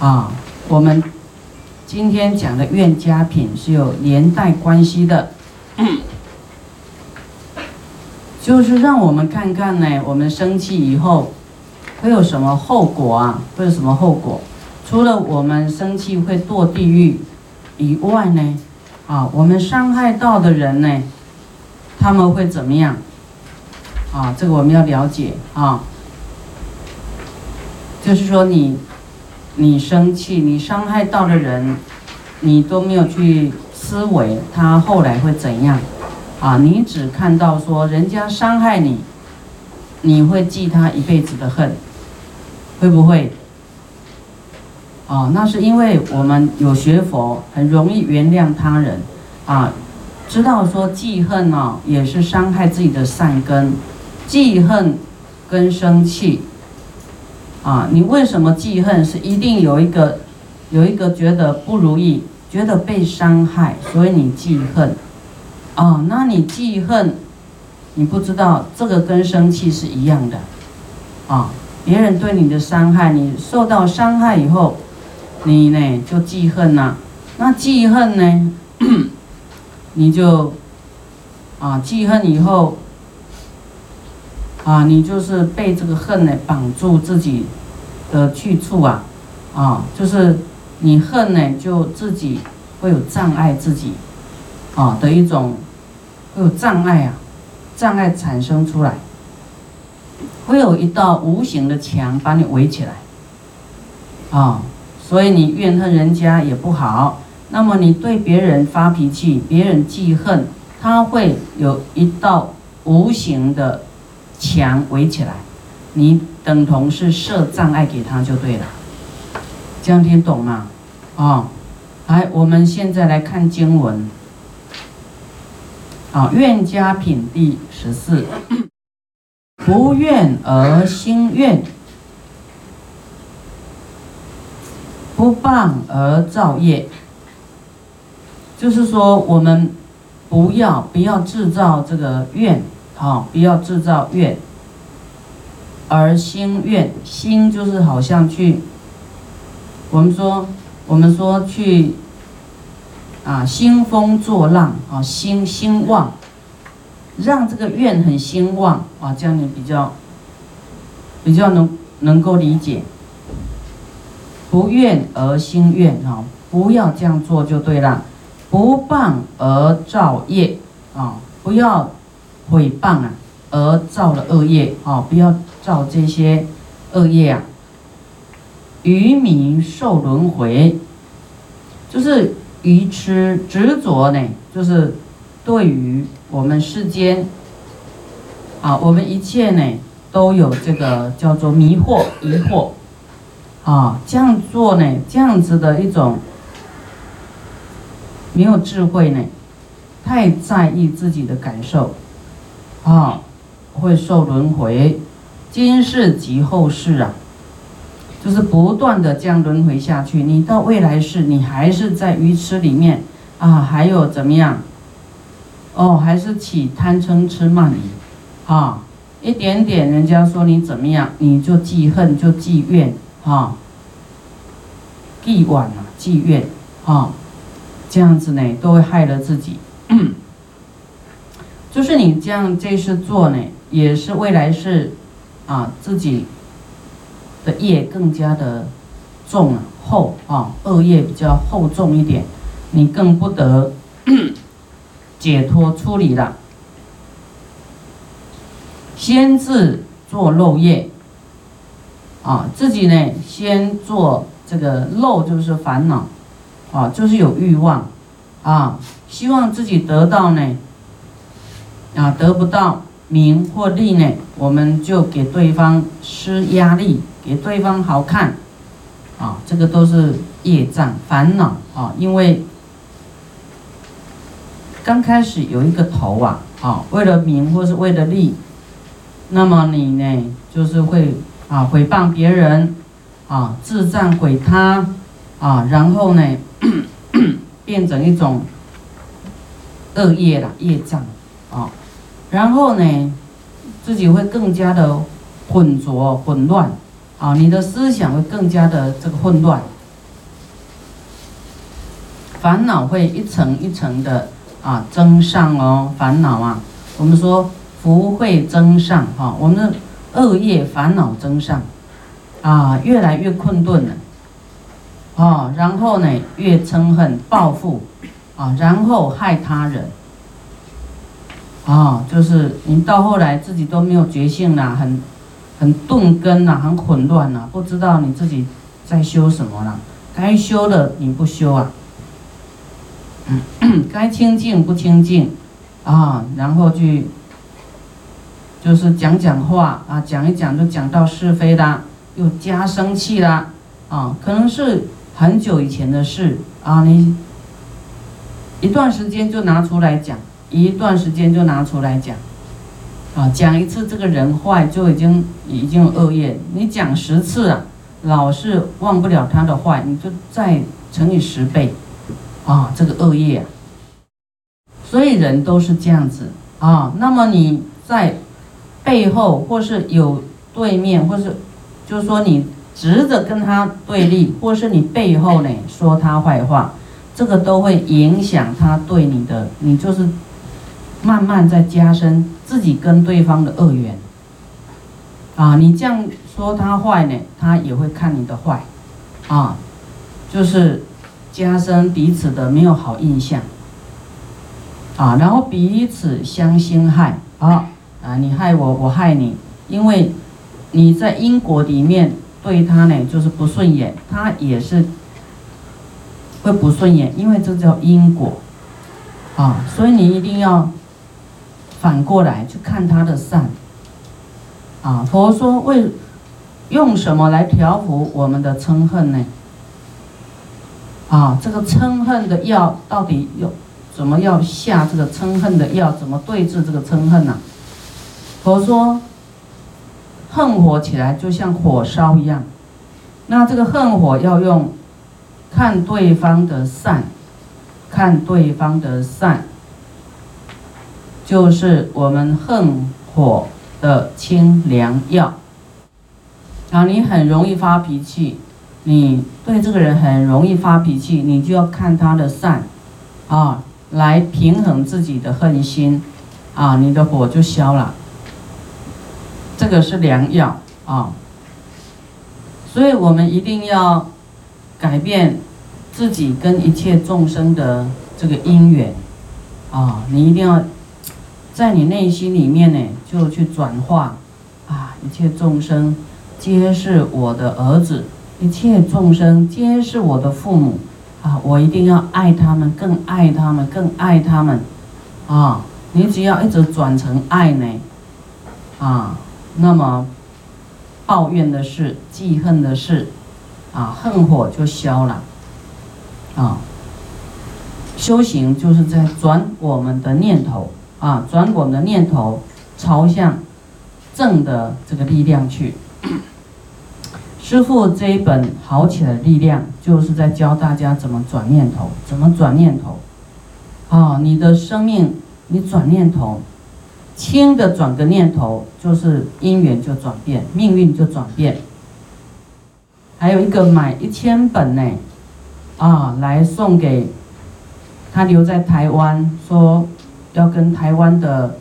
啊，我们今天讲的怨家品是有连带关系的，就是让我们看看呢，我们生气以后会有什么后果啊？会有什么后果？除了我们生气会堕地狱以外呢，啊，我们伤害到的人呢，他们会怎么样？啊，这个我们要了解啊。就是说你，你生气，你伤害到的人，你都没有去思维他后来会怎样，啊，你只看到说人家伤害你，你会记他一辈子的恨，会不会？啊，那是因为我们有学佛，很容易原谅他人，啊，知道说记恨呢也是伤害自己的善根，记恨跟生气。啊，你为什么记恨？是一定有一个，有一个觉得不如意，觉得被伤害，所以你记恨。哦，那你记恨，你不知道这个跟生气是一样的。啊，别人对你的伤害，你受到伤害以后，你呢就记恨呐。那记恨呢，你就啊记恨以后。啊，你就是被这个恨呢绑住自己的去处啊，啊，就是你恨呢，就自己会有障碍自己，啊的一种会有障碍啊，障碍产生出来，会有一道无形的墙把你围起来，啊，所以你怨恨人家也不好，那么你对别人发脾气，别人记恨，他会有一道无形的。墙围起来，你等同是设障碍给他就对了，这样听懂吗？哦，来，我们现在来看经文。啊，愿家品第十四，不怨而心怨，不谤而造业。就是说，我们不要不要制造这个怨。好，不要制造怨，而心怨心就是好像去，我们说，我们说去，啊，兴风作浪啊，兴兴旺，让这个怨很兴旺啊，这样你比较，比较能能够理解。不怨而心怨啊，不要这样做就对了。不谤而造业啊，不要。毁谤啊，而造了恶业啊！不要造这些恶业啊！愚民受轮回，就是愚痴执着呢，就是对于我们世间啊，我们一切呢都有这个叫做迷惑、疑惑啊，这样做呢，这样子的一种没有智慧呢，太在意自己的感受。啊，会受轮回，今世及后世啊，就是不断的这样轮回下去。你到未来世，你还是在鱼池里面啊，还有怎么样？哦，还是起贪嗔痴慢疑，啊，一点点人家说你怎么样，你就记恨，就记怨，啊，记晚啊，记怨，啊，这样子呢，都会害了自己。就是你这样这事做呢，也是未来是，啊自己的业更加的重厚啊，恶业比较厚重一点，你更不得 解脱出离了。先自做漏业，啊自己呢先做这个漏就是烦恼，啊就是有欲望，啊希望自己得到呢。啊，得不到名或利呢，我们就给对方施压力，给对方好看，啊，这个都是业障烦恼啊。因为刚开始有一个头啊，啊，为了名或是为了利，那么你呢，就是会啊毁谤别人，啊自赞毁他，啊，然后呢，变成一种恶业了，业障，啊。然后呢，自己会更加的混浊混乱，啊，你的思想会更加的这个混乱，烦恼会一层一层的啊增上哦，烦恼啊，我们说福会增上哈，我们的恶业烦恼增上，啊，越来越困顿了，啊，然后呢越憎恨报复，啊，然后害他人，啊，就是你到后来自己都没有觉性了，很很钝根呐，很混乱呐，不知道你自己在修什么了，该修的你不修啊。该清净不清净，啊，然后去，就是讲讲话啊，讲一讲就讲到是非啦，又加生气啦，啊，可能是很久以前的事。啊，你一段时间就拿出来讲，一段时间就拿出来讲，啊，讲一次这个人坏就已经已经恶业，你讲十次啊，老是忘不了他的坏，你就再乘以十倍。啊，这个恶业啊，所以人都是这样子啊。那么你在背后，或是有对面，或是就是说你直着跟他对立，或是你背后呢说他坏话，这个都会影响他对你的，你就是慢慢在加深自己跟对方的恶缘。啊，你这样说他坏呢，他也会看你的坏，啊，就是。加深彼此的没有好印象，啊，然后彼此相心害。啊啊，你害我，我害你，因为你在因果里面对他呢就是不顺眼，他也是会不顺眼，因为这叫因果，啊，所以你一定要反过来去看他的善，啊，佛说为用什么来调伏我们的嗔恨呢？啊，这个嗔恨的药到底有怎么要下这个嗔恨的药？怎么对治这个嗔恨呢？佛说，恨火起来就像火烧一样，那这个恨火要用看对方的善，看对方的善，就是我们恨火的清凉药。啊，你很容易发脾气。你对这个人很容易发脾气，你就要看他的善，啊，来平衡自己的恨心，啊，你的火就消了。这个是良药啊，所以我们一定要改变自己跟一切众生的这个因缘，啊，你一定要在你内心里面呢，就去转化，啊，一切众生皆是我的儿子。一切众生皆是我的父母，啊，我一定要爱他们，更爱他们，更爱他们，啊，你只要一直转成爱呢，啊，那么抱怨的事、记恨的事，啊，恨火就消了，啊，修行就是在转我们的念头，啊，转我们的念头朝向正的这个力量去。师傅这一本好起来的力量，就是在教大家怎么转念头，怎么转念头。啊，你的生命，你转念头，轻的转个念头，就是因缘就转变，命运就转变。还有一个买一千本呢，啊，来送给他留在台湾，说要跟台湾的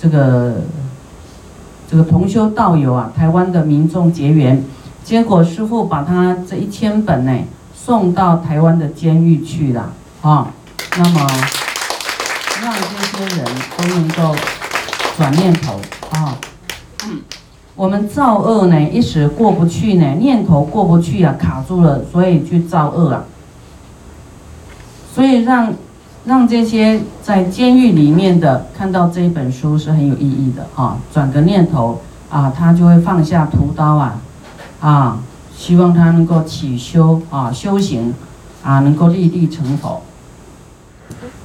这个这个同修道友啊，台湾的民众结缘。结果师傅把他这一千本呢送到台湾的监狱去了啊，那么让这些人都能够转念头啊。我们造恶呢一时过不去呢，念头过不去啊，卡住了，所以去造恶啊。所以让让这些在监狱里面的看到这一本书是很有意义的啊，转个念头啊，他就会放下屠刀啊。啊，希望他能够起修啊，修行啊，能够立地成佛。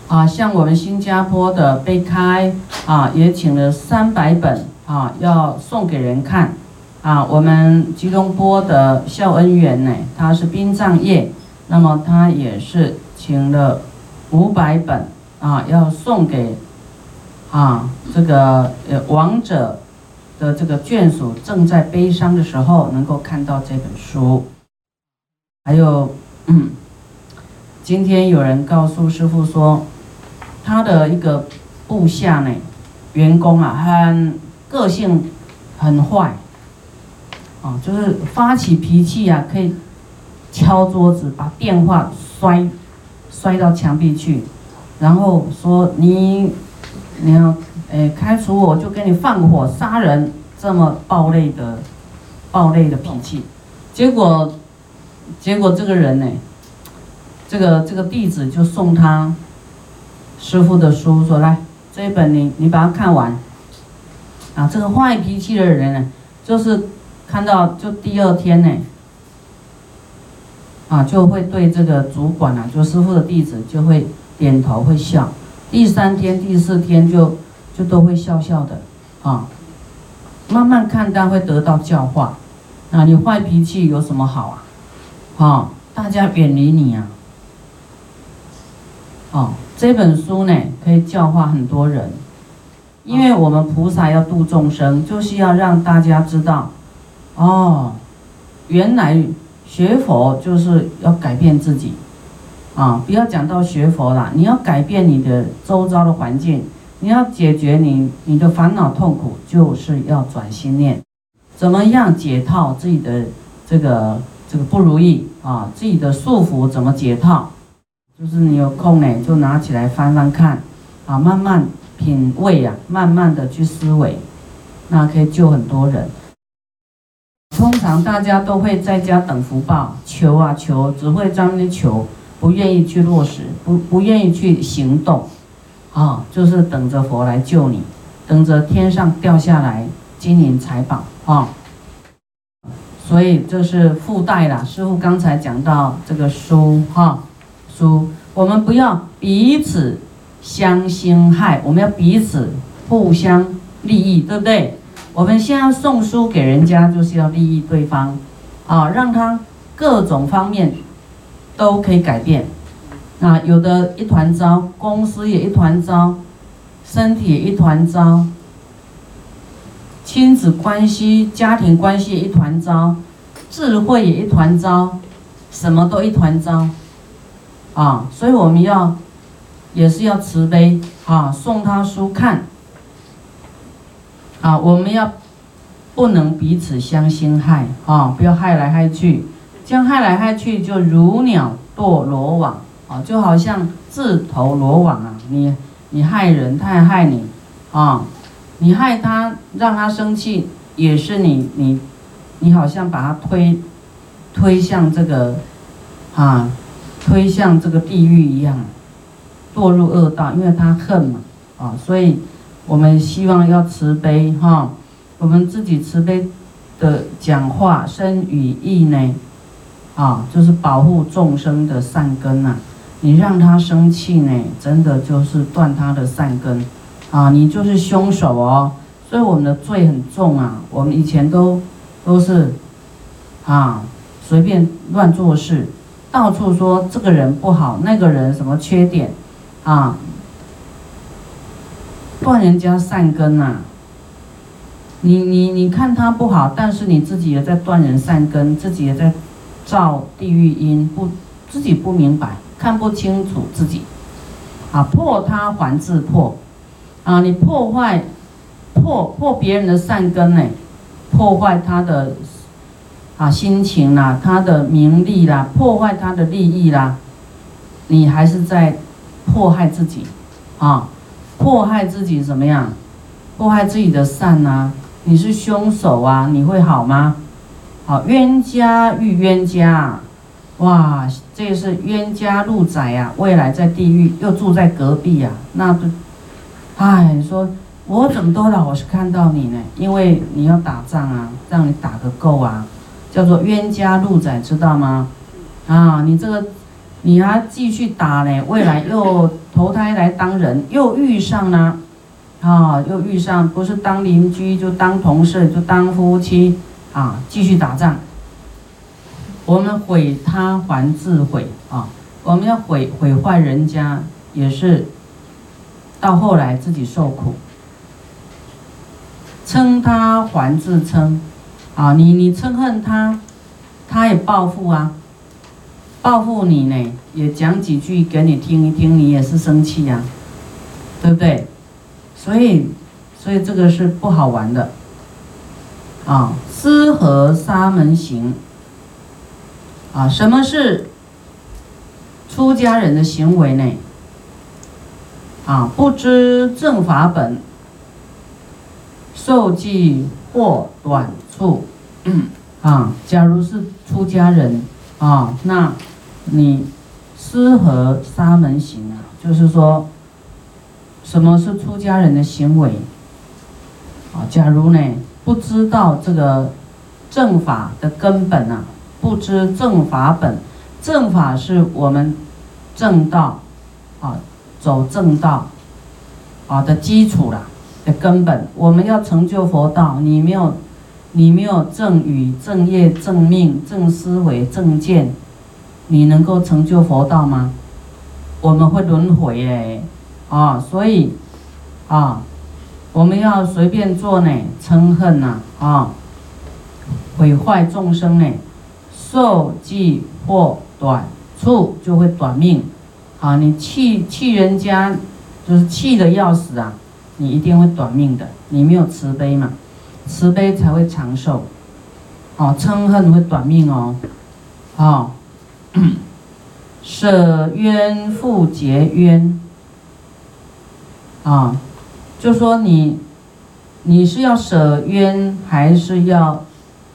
啊，像我们新加坡的悲开啊，也请了三百本啊，要送给人看。啊，我们吉隆坡的孝恩园呢，他是殡葬业，那么他也是请了五百本啊，要送给啊这个呃亡者。的这个眷属正在悲伤的时候，能够看到这本书。还有，嗯，今天有人告诉师傅说，他的一个部下呢，员工啊，很个性很坏，啊，就是发起脾气啊，可以敲桌子，把电话摔摔到墙壁去，然后说你你要诶开除我，就给你放火杀人，这么暴戾的暴戾的脾气，结果结果这个人呢？这个这个弟子就送他师傅的书，说来这一本你你把它看完。啊，这个坏脾气的人呢，就是看到就第二天呢，啊就会对这个主管啊，就师傅的弟子就会点头会笑。第三天、第四天就就都会笑笑的，啊，慢慢看他会得到教化。啊，你坏脾气有什么好啊？啊，大家远离你啊。哦，这本书呢可以教化很多人，因为我们菩萨要度众生，就是要让大家知道，哦，原来学佛就是要改变自己，啊，不要讲到学佛啦，你要改变你的周遭的环境，你要解决你你的烦恼痛苦，就是要转心念，怎么样解套自己的这个这个不如意啊，自己的束缚怎么解套？就是你有空呢，就拿起来翻翻看，啊，慢慢品味呀，慢慢的去思维，那可以救很多人。通常大家都会在家等福报，求啊求，只会在那求，不愿意去落实，不不愿意去行动，啊，就是等着佛来救你，等着天上掉下来金银财宝啊。所以这是附带啦，师傅刚才讲到这个书哈。书，我们不要彼此相侵害，我们要彼此互相利益，对不对？我们现在送书给人家，就是要利益对方，啊，让他各种方面都可以改变。啊，有的一团糟，公司也一团糟，身体也一团糟，亲子关系、家庭关系也一团糟，智慧也一团糟，什么都一团糟。啊，所以我们要，也是要慈悲啊，送他书看。啊，我们要不能彼此相侵害啊，不要害来害去，这样害来害去就如鸟堕罗网啊，就好像自投罗网啊。你你害人，他也害你啊，你害他让他生气，也是你你你好像把他推推向这个啊。推向这个地狱一样，堕入恶道，因为他恨嘛，啊，所以我们希望要慈悲哈，我们自己慈悲的讲话身语意呢，啊，就是保护众生的善根呐。你让他生气呢，真的就是断他的善根，啊，你就是凶手哦。所以我们的罪很重啊，我们以前都都是啊，随便乱做事。到处说这个人不好，那个人什么缺点，啊，断人家善根呐。你你你看他不好，但是你自己也在断人善根，自己也在造地狱因，不自己不明白，看不清楚自己，啊，破他还自破，啊，你破坏破破别人的善根呢，破坏他的。啊，心情啦，他的名利啦，破坏他的利益啦，你还是在迫害自己，啊，迫害自己怎么样？迫害自己的善呐，你是凶手啊，你会好吗？好，冤家遇冤家，哇，这是冤家路窄呀，未来在地狱又住在隔壁呀，那不，哎，你说我怎么都老是看到你呢？因为你要打仗啊，让你打个够啊。叫做冤家路窄，知道吗？啊，你这个，你还继续打呢，未来又投胎来当人，又遇上了，啊，又遇上，不是当邻居就当同事，就当夫妻，啊，继续打仗。我们毁他还自毁啊，我们要毁毁坏人家，也是到后来自己受苦。称他还自称。啊，你你憎恨他，他也报复啊，报复你呢，也讲几句给你听一听，你也是生气呀，对不对？所以，所以这个是不好玩的。啊，私和沙门行。啊，什么是出家人的行为呢？啊，不知正法本，受记或短处。啊，假如是出家人啊，那你私和沙门行啊，就是说，什么是出家人的行为？啊，假如呢？不知道这个正法的根本啊，不知正法本，正法是我们正道啊，走正道啊的基础啦的根本。我们要成就佛道，你没有，你没有正语、正业、正命、正思维、正见，你能够成就佛道吗？我们会轮回哎，啊，所以啊。我们要随便做呢，嗔恨呐啊，毁坏众生呢，受记或短处就会短命，啊，你气气人家，就是气的要死啊，你一定会短命的，你没有慈悲嘛，慈悲才会长寿，哦，嗔恨会短命哦，啊，舍冤复结冤，啊。就说你，你是要舍冤还是要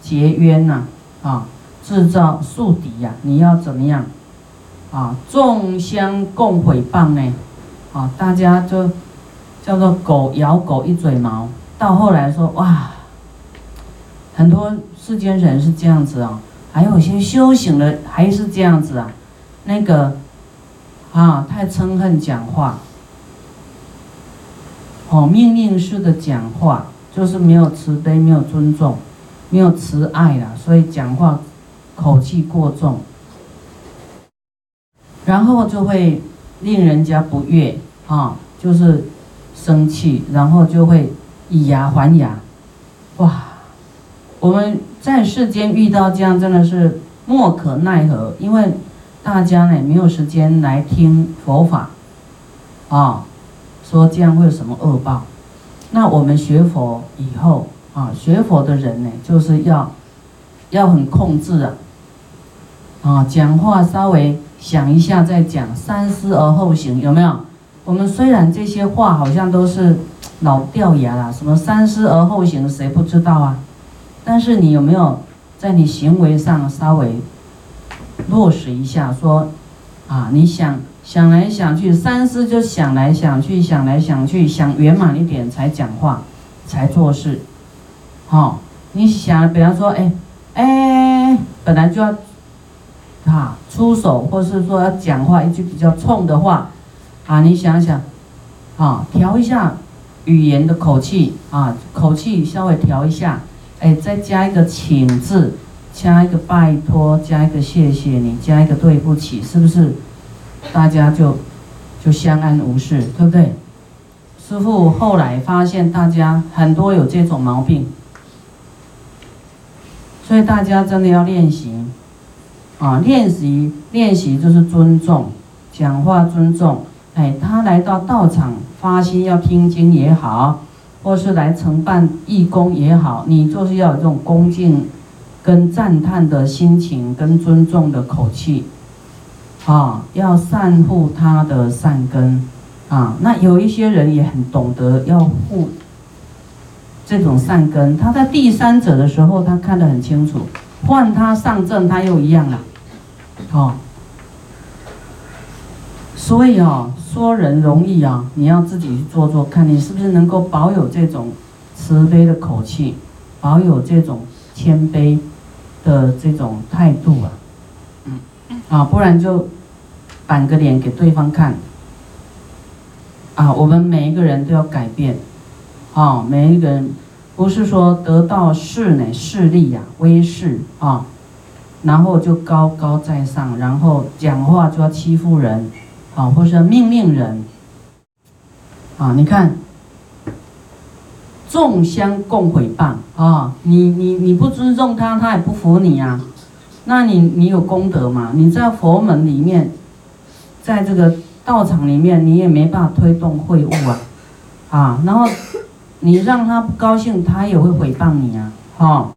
结冤呐？啊，制造宿敌呀？你要怎么样？啊，众相共毁谤呢？啊，大家就叫做狗咬狗一嘴毛。到后来说哇，很多世间人是这样子啊，还有些修行的还是这样子啊，那个啊，太嗔恨讲话。哦，命令式的讲话就是没有慈悲，没有尊重，没有慈爱了，所以讲话口气过重，然后就会令人家不悦啊，就是生气，然后就会以牙还牙。哇，我们在世间遇到这样真的是莫可奈何，因为大家呢没有时间来听佛法啊。说这样会有什么恶报？那我们学佛以后啊，学佛的人呢，就是要要很控制啊，啊，讲话稍微想一下再讲，三思而后行，有没有？我们虽然这些话好像都是老掉牙了，什么三思而后行，谁不知道啊？但是你有没有在你行为上稍微落实一下？说啊，你想。想来想去，三思就想来想去，想来想去，想圆满一点才讲话，才做事。好，你想，比方说，哎，哎，本来就要，啊，出手，或是说要讲话一句比较冲的话，啊，你想想，啊，调一下语言的口气，啊，口气稍微调一下，哎，再加一个请字，加一个拜托，加一个谢谢你，加一个对不起，是不是？大家就就相安无事，对不对？师傅后来发现大家很多有这种毛病，所以大家真的要练习啊！练习练习就是尊重，讲话尊重。哎，他来到道场发心要听经也好，或是来承办义工也好，你就是要有这种恭敬、跟赞叹的心情，跟尊重的口气。啊，要善护他的善根，啊，那有一些人也很懂得要护这种善根。他在第三者的时候，他看得很清楚，换他上阵，他又一样了，哦。所以啊，说人容易啊，你要自己去做做看，你是不是能够保有这种慈悲的口气，保有这种谦卑的这种态度啊，嗯，啊，不然就。板个脸给对方看，啊，我们每一个人都要改变，啊，每一个人不是说得到势呢势力呀威势啊，然后就高高在上，然后讲话就要欺负人，啊，或是命令人，啊，你看，众相共毁谤啊，你你你不尊重他，他也不服你啊，那你你有功德嘛？你在佛门里面，在这个道场里面，你也没办法推动会务啊，啊，然后你让他不高兴，他也会诽谤你啊，哈。